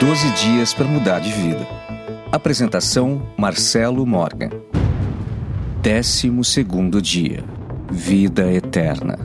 12 dias para mudar de vida. Apresentação Marcelo Morgan. 12 segundo dia. Vida eterna.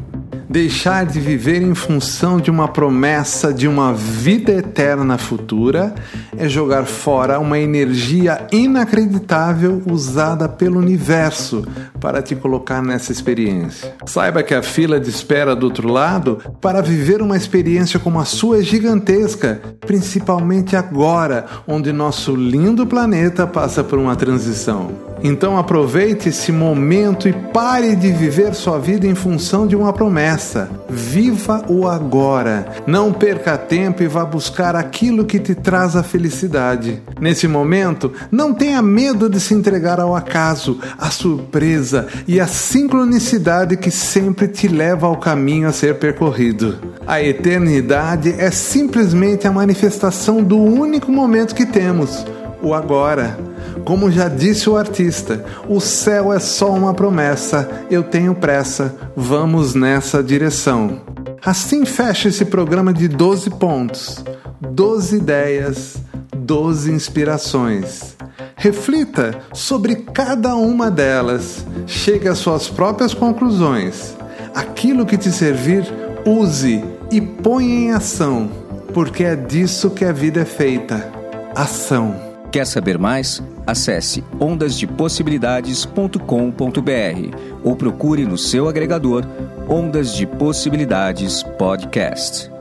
Deixar de viver em função de uma promessa de uma vida eterna futura é jogar fora uma energia inacreditável usada pelo universo para te colocar nessa experiência. Saiba que a fila de espera do outro lado para viver uma experiência como a sua é gigantesca, principalmente agora, onde nosso lindo planeta passa por uma transição. Então aproveite esse momento e pare de viver sua vida em função de uma promessa. Viva o agora. Não perca tempo e vá buscar aquilo que te traz a felicidade. Nesse momento, não tenha medo de se entregar ao acaso, à surpresa e à sincronicidade que sempre te leva ao caminho a ser percorrido. A eternidade é simplesmente a manifestação do único momento que temos, o agora. Como já disse o artista, o céu é só uma promessa, eu tenho pressa, vamos nessa direção. Assim fecha esse programa de 12 pontos, 12 ideias, 12 inspirações. Reflita sobre cada uma delas, chegue às suas próprias conclusões. Aquilo que te servir, use e ponha em ação, porque é disso que a vida é feita. Ação. Quer saber mais? Acesse ondasdepossibilidades.com.br ou procure no seu agregador Ondas de Possibilidades Podcast.